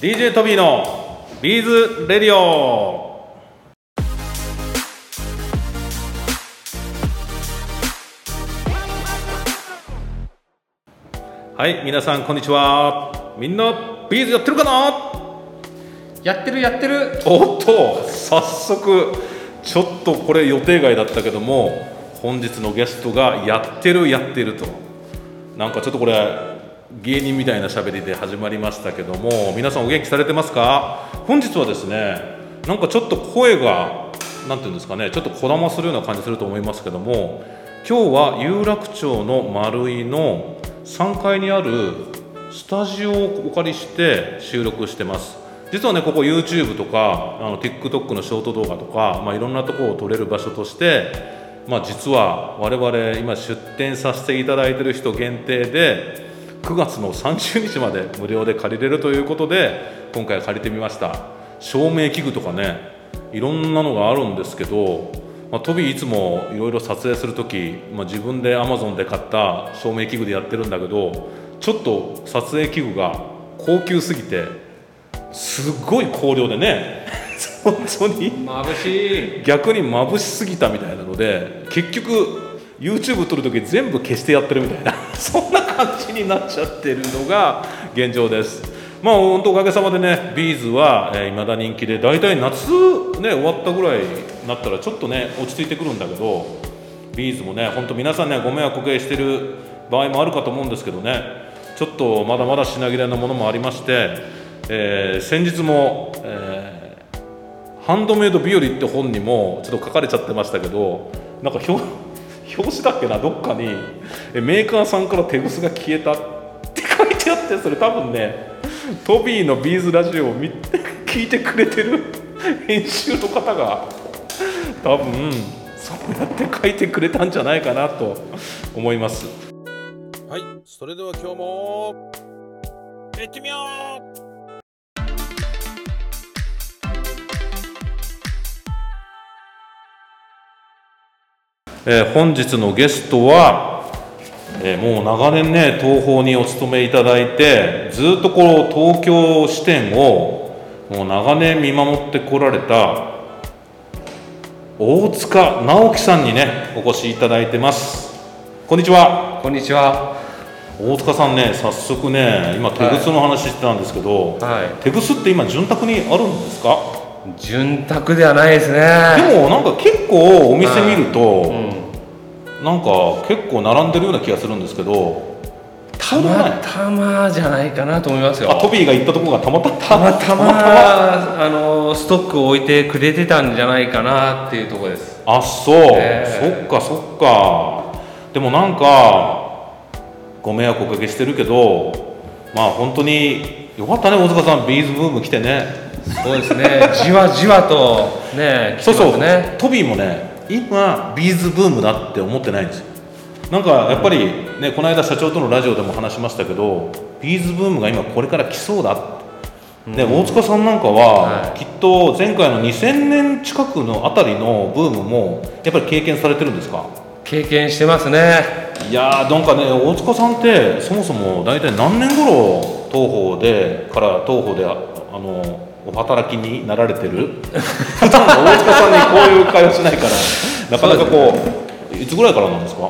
DJ トビーのビーズレディオ。はい皆さんこんにちは。みんなビーズやってるかな？やってるやってる。おっと早速ちょっとこれ予定外だったけども本日のゲストがやってるやってると。なんかちょっとこれ芸人みたいな喋りで始まりましたけども皆さんお元気されてますか？本日はですねなんかちょっと声がなんていうんですかねちょっとこだまするような感じすると思いますけども今日は有楽町の丸井の3階にあるスタジオをお借りして収録してます。実はねここ YouTube とかあの TikTok のショート動画とか、まあ、いろんなとこを撮れる場所として、まあ、実は我々今出店させていただいてる人限定で9月の30日まで無料で借りれるということで今回借りてみました。照明器具とかねいろんなのがあるんですけど、まあ、トビーいつもいろいろ撮影する時、まあ、自分で Amazon で買った照明器具でやってるんだけどちょっと撮影器具が高級すぎてすごい光量でね 本当に。眩しい。逆に眩しすぎたみたいなので結局 YouTube 撮る時全部消してやってるみたいな そんな感じになっちゃってるのが現状です。まあ本当おかげさまでねビーズは、えー、未だ人気で大体夏ね終わったぐらいになったらちょっとね落ち着いてくるんだけどビーズもね本当皆さんねご迷惑おかけしてる場合もあるかと思うんですけどねちょっとまだまだ品切れのものもありまして、えー先日も、えーハンドメイド日和って本にもちょっと書かれちゃってましたけどなんか表表紙だっけなどっかに。メーカーさんから手ぐすが消えたって書いてあってそれ多分ねトビーのビーズラジオを見聞いてくれてる 編集の方が多分そうやって書いてくれたんじゃないかなと思います。はいそれでは今日も行ってみよう。えー本日のゲストは、えーもう長年ね東宝にお勤めいただいてずっとこう東京支店をもう長年見守ってこられた大塚直樹さんにねお越しいただいてます。こんにちは。こんにちは。大塚さんね早速ね今手ぐすの話してたんですけど、は手ぐすって今潤沢にあるんですか？い潤沢ではないですね。でもなんか結構お店見ると、うん。なんか結構並んでるような気がするんですけどたまたまじゃないかなと思いますよ。あトビーが行ったところがたまたま。たまたまあのストックを置いてくれてたんじゃないかなっていうところです。あそう、え。そっかそっか。でもなんかご迷惑おかけしてるけどまあ本当によかったね大塚さん。ビーズブーム来てねそうですね。じわじわとね来てそう。そう、トビーもね今ビーズブームだって思ってないんですよ。なんかやっぱりねこの間社長とのラジオでも話しましたけどビーズブームが今これから来そうだ。ってで大塚さんなんかは、はい。きっと前回の2000年近くのあたりのブームもやっぱり経験されてるんですか？経験してますね。いやーなんかね大塚さんってそもそも大体何年頃東宝でから東宝でああのお働きになられてる？大塚さんにこういう会話しないからなかなかこういつぐらいからなんですか？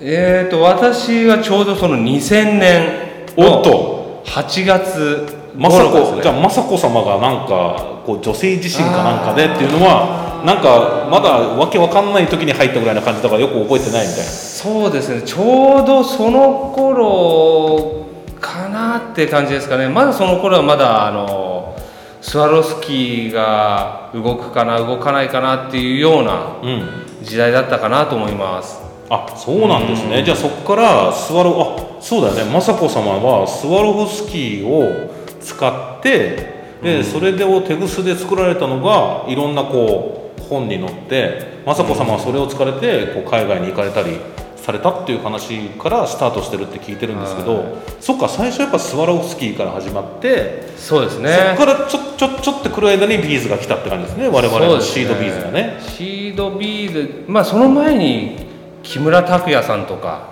えーと私はちょうどその2000年おっと。8月雅頃ですね。子じゃあ雅子様がなんかこう女性自身かなんかでっていうのはなんかまだわけわかんない時に入ったぐらいな感じだからよく覚えてないみたいな。そうですね。ちょうどその頃かなって感じですかね。まだその頃はまだあのスワロフスキーが動くかな動かないかなっていうようなうん。時代だったかなと思います。あそうなんですね、じゃあそこからスワロあそうだよね。雅子様はスワロフスキーを使ってで、それでを手ぐすで作られたのがいろんなこう本に載って雅子様はそれを使われてこう海外に行かれたりされたっていう話からスタートしてるって聞いてるんですけど、はい。そっか最初やっぱスワロフスキーから始まって、そうですね。そこからちょちょちょってくる間にビーズが来たって感じですね我々のシードビーズがね。シードビーズまあその前に木村拓哉さんとか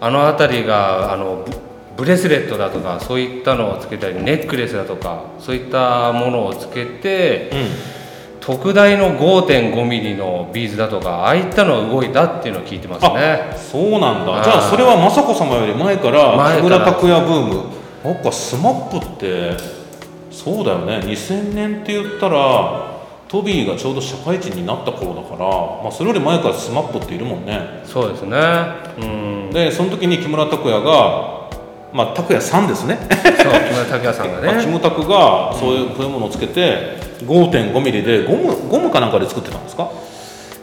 あの辺りがあのブブレスレットだとかそういったのをつけたりネックレスだとかそういったものをつけて、特大の5 5ミリのビーズだとかああいったのが動いたっていうのを聞いてますね。そうなんだ。はいじゃあそれは雅子様より前から木村拓哉ブームなんか SMAPってそうだよね。2000年って言ったらトビーがちょうど社会人になった頃だから、まあ、それより前から SMAPっているもんね。そうですね。うん。でその時に木村拓哉がまあ拓哉さんですね木村拓哉さんがまあキねムタクがそういうこういうものをつけて5 5ミリでゴムゴムかなんかで作ってたんですか？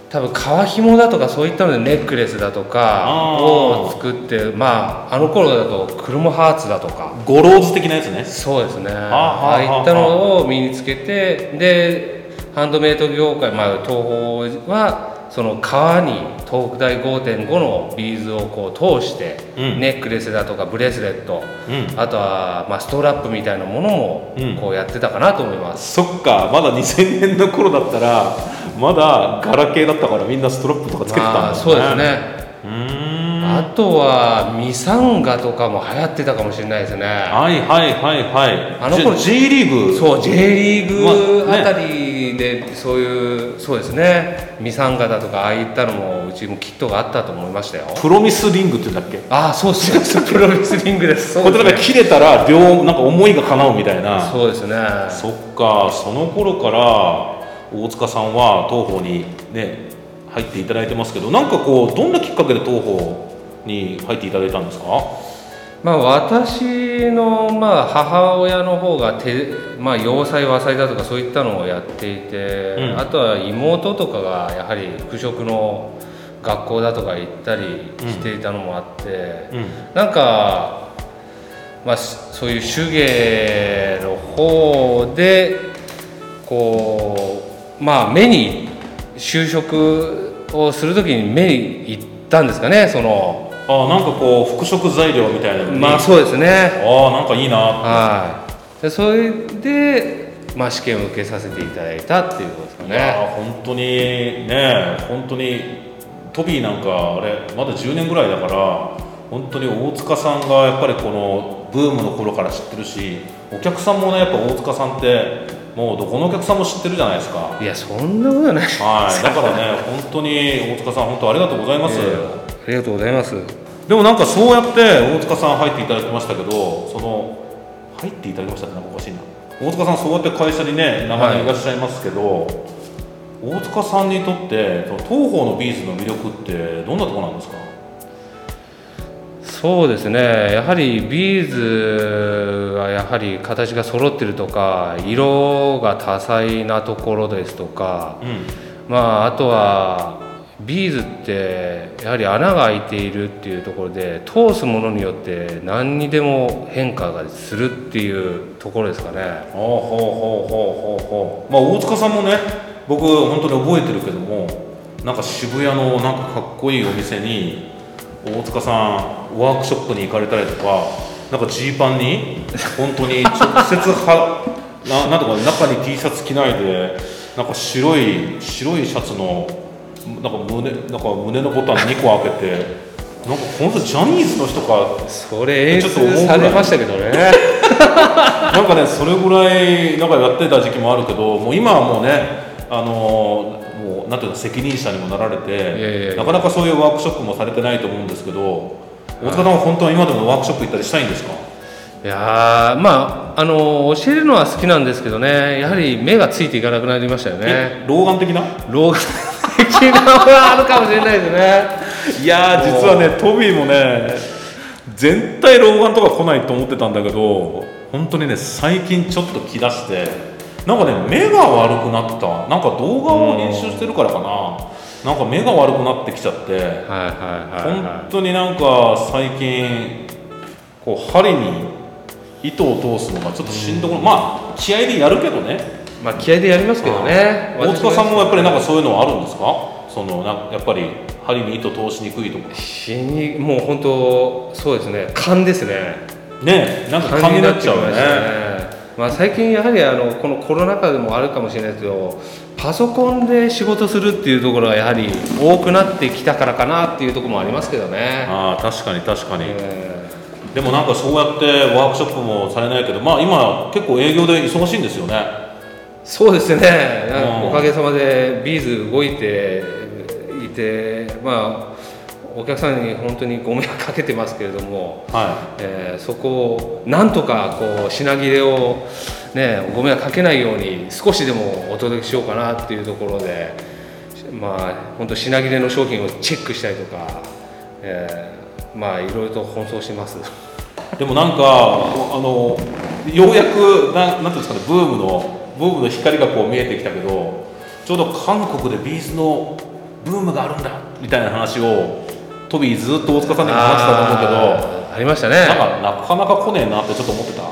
多分革紐だとかそういったのでネックレスだとかを作ってまああの頃だとクロムハーツだとか。ゴローズ的なやつね。そうですね。はあ。ああいったのを身につけてでハンドメイド業界、まあ、トーホーはその革に特大5.5のビーズをこう通して、うん。ネックレスだとかブレスレット、うん。あとは、まあ、ストラップみたいなものもうん。こうやってたかなと思います、そっかまだ2000年の頃だったらまだガラケーだったからみんなストラップとかつけてたんだまあそうですね。うーんあとはミサンガとかも流行ってたかもしれないですね。はいはいはいはい。あの頃 J リーグ。そう J リーグまあたりでそういうそうですね。ミサンガだとかああいったのもうちもキットがあったと思いましたよ。プロミスリングって言うんだっけ？ああそうそうそう プロレスリングです。ですね。なんか切れたら両なんか思いが叶うみたいな。そうですね。そっか。その頃から大塚さんは東宝にね入っていただいてますけどなんかこうどんなきっかけで東宝に入っていただいたんですか？まあ私のまあ母親の方が手まあ洋裁和裁だとかそういったのをやっていて、うん。あとは妹とかがやはり服飾の学校だとか行ったりしていたのもあって、うん。なんか、まあ、しそういう手芸の方でこうまあ目に就職をする時に目に行ったんですかねそのあなんかこう服飾材料みたいなまあそうですね。ああなんかいいなはい。でそれで、まあ、試験を受けさせていただいたっていうことですかいやねー本当にね本当にトビーなんかあれまだ10年ぐらいだから本当に大塚さんがやっぱりこのブームの頃から知ってるしお客さんもねやっぱ大塚さんってもうどこのお客さんも知ってるじゃないですか。いやそんなことはない。はい。だからね本当に大塚さん本当ありがとうございます、ありがとうございます。でもなんかそうやって大塚さん入っていただきましたけどその入っていただきましたってなんかおかしいな。大塚さんそうやって会社にね長年い。らっしゃいますけど、大塚さんにとってその東宝のビーズの魅力ってどんなところなんですか？そうですね。やはりビーズがやはり形が揃ってるとか色が多彩なところですとかうん。まああとはビーズってやはり穴が開いているっていうところで通すものによって何にでも変化がするっていうところですかね。ほうほうほうほうほうほう。まあ大塚さんもね僕本当に覚えてるけどもなんか渋谷のなんかかっこいいお店に大塚さんワークショップに行かれたりとかなんかジーパンに本当に直接は ななんとか中に T シャツ着ないでなんか白い白いシャツのなんか胸なんか胸のボタン2個開けてなんか本当ジャニーズの人かそれ演ちょっとましたけどね。なんかねそれぐらいなんかやってた時期もあるけどもう今はもうねあのーもうなんていうの責任者にもなられてなかなかそういうワークショップもされてないと思うんですけど大塚さんは本当は今でもワークショップ行ったりしたいんですか？いやーまああの教えるのは好きなんですけどね。やはり目がついていかなくなりましたよね。え老眼的な？老眼的なのはあるかもしれないですね。いやー実はねトビーもね全体老眼とか来ないと思ってたんだけど本当にね最近ちょっと来だしてなんかね目が悪くなった。なんか動画を編集してるからかな。なんか目が悪くなってきちゃってはいはいはい、本は当になんか最近こう針に糸を通すのがちょっとしんどくまあ気合でやるけどね。い、まあ気合でやりますけどね。大塚さんもやっぱりなんかそういうのはあるんですか？そのなやっぱり針に糸通しにくいとか。死にもう本当そうですね。勘ですね。ねなんか勘になっちゃうよね。まあ、最近やはりあのこのコロナ禍でもあるかもしれないですけどパソコンで仕事するっていうところがやはり多くなってきたからかなっていうところもありますけどね、ああ確かに確かに、え。でもなんかそうやってワークショップもされないけどまあ今結構営業で忙しいんですよねそうですね、うん。おかげさまでビーズ動いていて、まあ、お客さんに本当にご迷惑かけてますけれども、はえーそこをなんとかこう品切れを、ね、ご迷惑かけないように少しでもお届けしようかなっていうところで、まあ、本当品切れの商品をチェックしたりとか、えーまあいろいろと奔走してます。いでもなんかあのようやくななんていうんですかねブームのブームの光がこう見えてきたけどちょうど韓国でビーズのブームがあるんだみたいな話をトビーずっと大塚さんにも話してたと思うけどありましたね。なんかなかなか来ねえなってちょっと思ってた。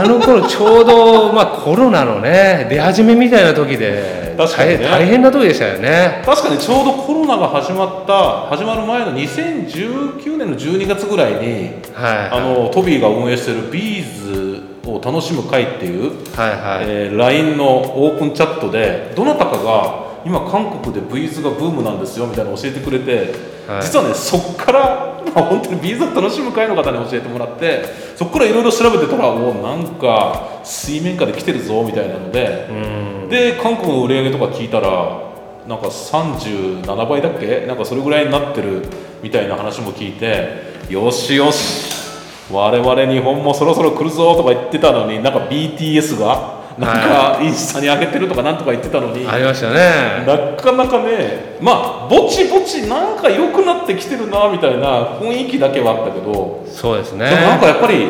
あの頃ちょうど、まあ、コロナのね出始めみたいな時で確かにね。大変大変な時でしたよね。確かにちょうどコロナが始まった始まる前の2019年の12月ぐらいにはい。あのトビーが運営してるビーズを楽しむ会っていう、はいはい、えー LINE のオープンチャットでどなたかが今韓国でビーズがブームなんですよみたいなの教えてくれて、はい。実はねそっから、まあ、本当にビーズを楽しむ会の方に教えてもらってそこからいろいろ調べてたらおなんか水面下で来てるぞみたいなので、うん。で韓国の売り上げとか聞いたらなんか37倍だっけ？なんかそれぐらいになってるみたいな話も聞いてよしよし我々日本もそろそろ来るぞとか言ってたのになんか BTS がなんかインスタに上げてるとかなんとか言ってたのに、ありましたね。なかなかねまあぼちぼちなんか良くなってきてるなみたいな雰囲気だけはあったけどそうですね。でもなんかやっぱり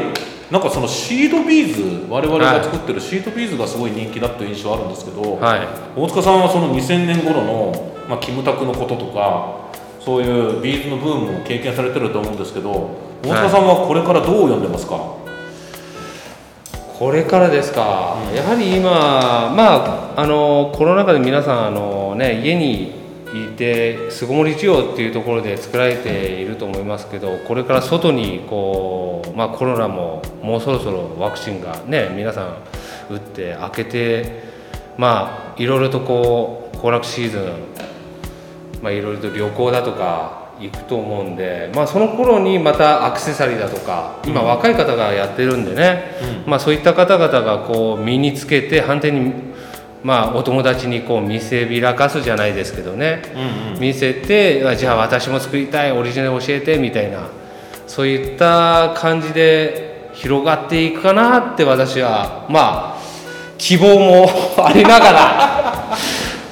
なんかそのシードビーズ我々が作ってるシードビーズがすごい人気だっていう印象あるんですけど、はい。大塚さんはその2000年頃の、まあ、キムタクのこととかそういうビーズのブームを経験されてると思うんですけど大塚さんはこれからどう読んでますか、これからですか、やはり今まああのコロナ禍で皆さんあのね家にいて巣ごもり需要っていうところで作られていると思いますけどこれから外にこう、まあ、コロナももうそろそろワクチンがね皆さん打って開けてまあいろいろとこう行楽シーズンまあ、いろいろと旅行だとか行くと思うんで、まあ、その頃にまたアクセサリーだとか今若い方がやってるんでね、まあ、そういった方々がこう身につけて反対に、まあ、お友達にこう見せびらかすじゃないですけどね、見せてあじゃあ私も作りたいオリジナル教えてみたいなそういった感じで広がっていくかなって私はまあ希望も ありながら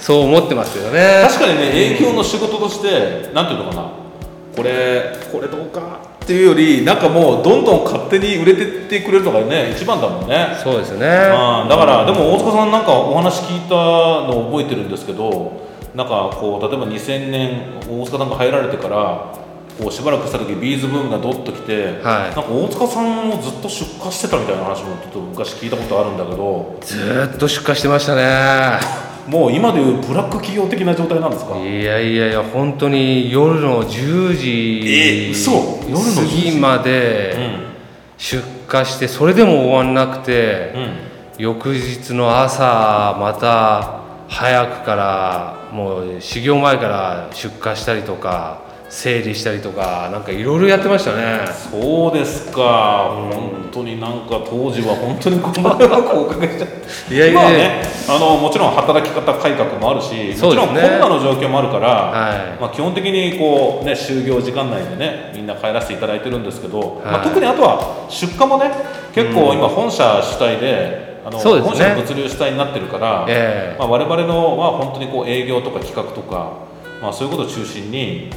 そう思ってますよね。確かにね営業の仕事としてなんていうのかなこれこれどうかっていうよりなんかもうどんどん勝手に売れてってくれるのがね一番だもんねそうですね。うんだからでも大塚さんなんかお話聞いたのを覚えてるんですけどなんかこう例えば2000年大塚さんが入られてからこうしばらくした時ビーズブームがどっと来て、はいなんか大塚さんもずっと出荷してたみたいな話もちょっと昔聞いたことあるんだけどずーっと出荷してましたね。もう今でいうブラック企業的な状態なんですか？いやいやいや本当に夜の10時え嘘！夜の10時過ぎまうでん出荷してそれでも終わんなくて、うん。翌日の朝また早くからもう始業前から出荷したりとか整理したりとかなんかいろいろやってましたね。そうですか、本当になんか当時は本当にご迷惑をおかけしちゃっていやいやいや。今はねあのもちろん働き方改革もあるし、もちろんコロナの状況もあるから、はい。まあ、基本的にこう、ね、就業時間内でねみんな帰らせていただいてるんですけど、まあ、はい特にあとは出荷もね結構今本社主体で、あのそうですね。本社の物流主体になってるから、ええ。まあ、我々のは本当にこう営業とか企画とか、まあ、そういうことを中心に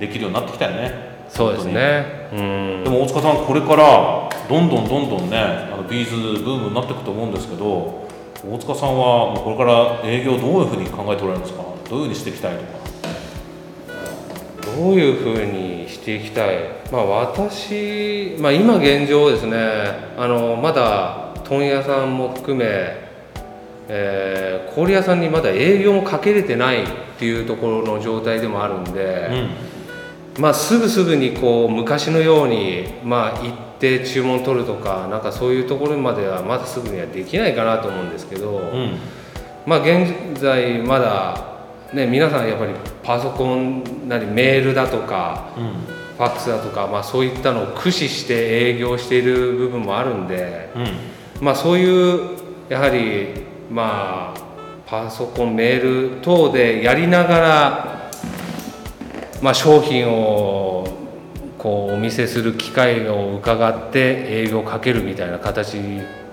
できるようになってきたよね。そうです本ね。うん。でも大塚さんこれからどんどんどんどんねあのビーズブームになっていくと思うんですけど大塚さんはこれから営業どういうふうに考えておられるんですか？どういうふうにしていきたいとか？どういうふうにしていきたい、まあ、私、まあ、今現状ですね。あのまだ問屋さんも含め、えー氷屋さんにまだ営業もかけれてないっていうところの状態でもあるんで、まあ、すぐすぐにこう昔のように、まあ、行って注文取るとかなんかそういうところまではまだすぐにはできないかなと思うんですけど。うんまあ現在まだね皆さんやっぱりパソコンなりメールだとかうんフファックスだとか、まあ、そういったのを駆使して営業している部分もあるんで、うんまあ、そういうやはりまあパソコンメール等でやりながら、まあ、商品をこうお見せする機会を伺って営業をかけるみたいな形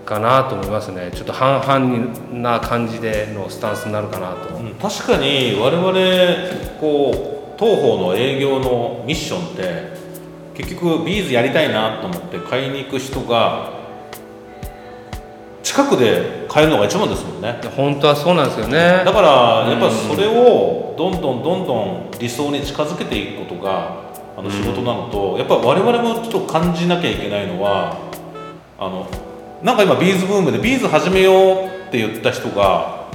かなと思いますねちょっと半々な感じでのスタンスになるかなと。確かに我々こう東方の営業のミッションって結局ビーズやりたいなと思って買いに行く人が近くで買えるのが一番ですもんね。本当はそうなんですよね。だからやっぱそれをどんどんどんどん理想に近づけていくことがあの仕事なのと、やっぱ我々もちょっと感じなきゃいけないのはあのなんか今ビーズブームでビーズ始めようって言った人が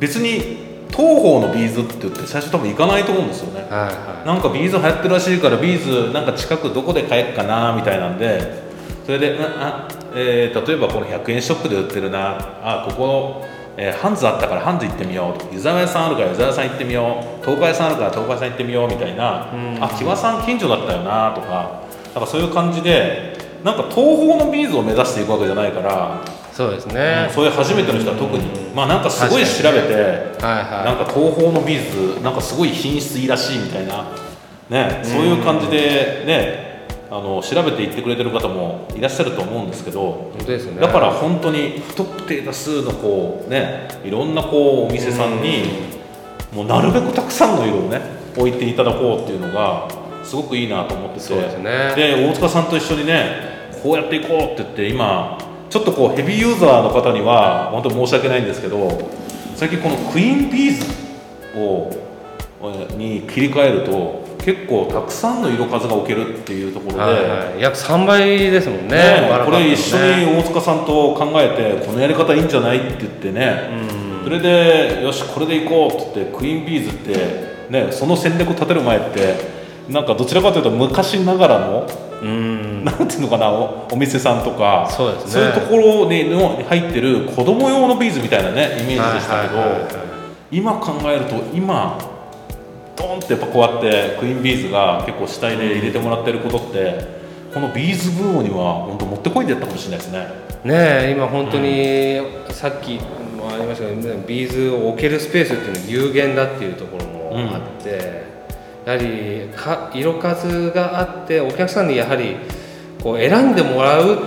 別にトーホーのビーズって言って最初多分行かないと思うんですよね。はいはなんかビーズ流行ってるらしいからビーズなんか近くどこで買えっかなみたいなんでそれで、うんあえー例えばこの100円ショップで売ってるな。あここ、えーハンズあったからハンズ行ってみよう。とユザワヤさんあるからユザワヤさん行ってみよう。トーカイさんあるからトーカイさん行ってみようみたいな、あ貴和さん近所だったよなとか。なんかそういう感じでなんかトーホーのビーズを目指していくわけじゃないから、いそうですね、そういう初めての人は特に、まあなんかすごい調べて。はいはい。なんかトーホーのビーズなんかすごい品質いいらしいみたいな、ね、そういう感じでねあの調べていってくれてる方もいらっしゃると思うんですけど本当ですね。だから本当に不特定多数のこうねいろんなこうお店さんにもうなるべくたくさんの色をね置いていただこうっていうのがすごくいいなと思ってて。そうですね。で大塚さんと一緒にねこうやっていこうって言って今ちょっとこうヘビーユーザーの方には本当申し訳ないんですけど最近このクイーンビーズをえに切り替えると結構たくさんの色数が置けるっていうところで、はいはい、約3倍ですもんねねこれ一緒ねに大塚さんと考えてこのやり方いいんじゃないって言ってね、それでよしこれでいこうって言ってクイーンビーズって、ね、その戦略を立てる前ってなんかどちらかというと昔ながらのうん。なんていうのかなおお店さんとかそうですね。いうところにの入ってる子供用のビーズみたいなねイメージでしたけど、今考えると今ドンってやっぱこうやってクイーンビーズが結構主体で入れてもらってることって、このビーズブームには本当もってこいでやったかもしれないですね。ねえ今本当にさっきもありましたけどビーズを置けるスペースっていうのは有限だっていうところもあって、やはりか色数があってお客さんにやはりこう選んでもらう、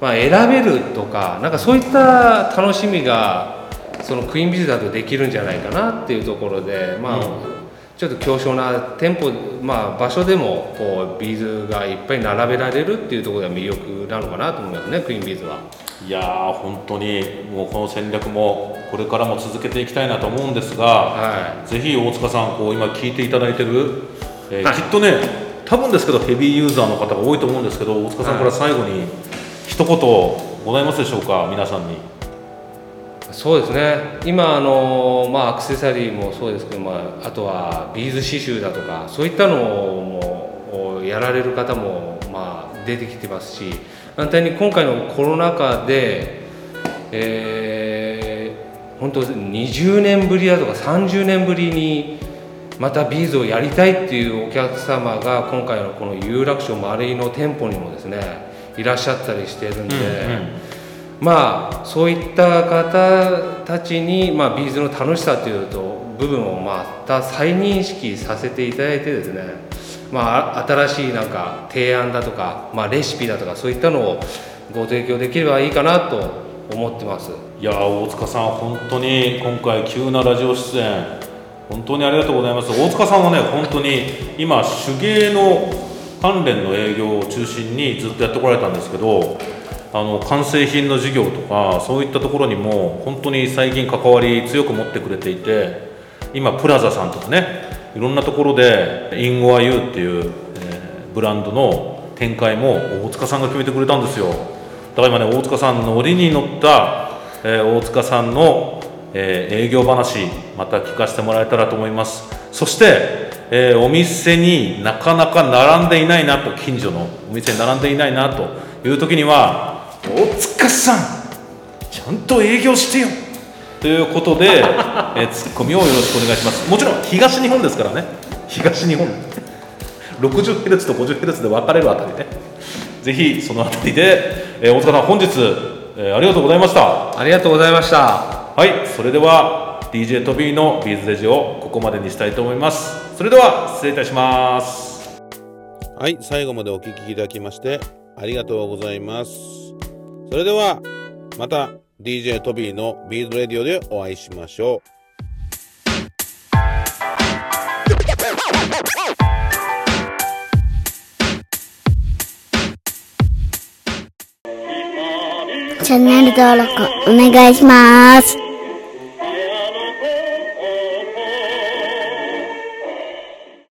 まあ、選べるとかなんかそういった楽しみがそのクイーンビーズだとできるんじゃないかなっていうところでまあ、うんちょっと狭小な店舗、まあ、場所でもこうビーズがいっぱい並べられるっていうところが魅力なのかなと思いますねクイーンビーズは。いやー本当にもうこの戦略もこれからも続けていきたいなと思うんですが、はぜひ大塚さんこう今聞いていただいてる、えーはいきっとね多分ですけどヘビーユーザーの方が多いと思うんですけど大塚さんから最後に一言ございますでしょうか皆さんに。そうですね今あの、まあ、アクセサリーもそうですけど、まあ、あとはビーズ刺繍だとかそういったのもやられる方も、まあ、出てきてますし反対に今回のコロナ禍で、えー本当20年ぶりだとか30年ぶりにまたビーズをやりたいっていうお客様が今回のこの有楽町マルイの店舗にもですねいらっしゃったりしてるんで。まあそういった方たちに、まあ、ビーズの楽しさというと部分をまた再認識させていただいてですね、まあ、新しいなんか提案だとか、まあ、レシピだとかそういったのをご提供できればいいかなと思ってます。いや大塚さん本当に今回急なラジオ出演本当にありがとうございます。大塚さんはね本当に今手芸の関連の営業を中心にずっとやってこられたんですけどあの完成品の事業とかそういったところにも本当に最近関わり強く持ってくれていて今プラザさんとかねいろんなところでインゴアユーっていう、えーブランドの展開も大塚さんが決めてくれたんですよ。だから今ね大塚さんのノリに乗った、えー大塚さんの、えー営業話また聞かせてもらえたらと思います。そして、えお店になかなか並んでいないなと近所のお店に並んでいないなという時には大塚さんちゃんと営業してよ。ということで、えーツッコミをよろしくお願いします。もちろん東日本ですからね。東日本。60Hz と 50Hz で分かれるあたりね。ぜひそのあたりで、えー大塚さん本日、えーありがとうございました。ありがとうございました。はいそれでは DJ トビーのビーズレジをここまでにしたいと思います。それでは失礼いたします。はい、最後までお聞きいただきましてありがとうございます。それではまた DJ トビーのビーズレディオでお会いしましょう。チャンネル登録お願いします。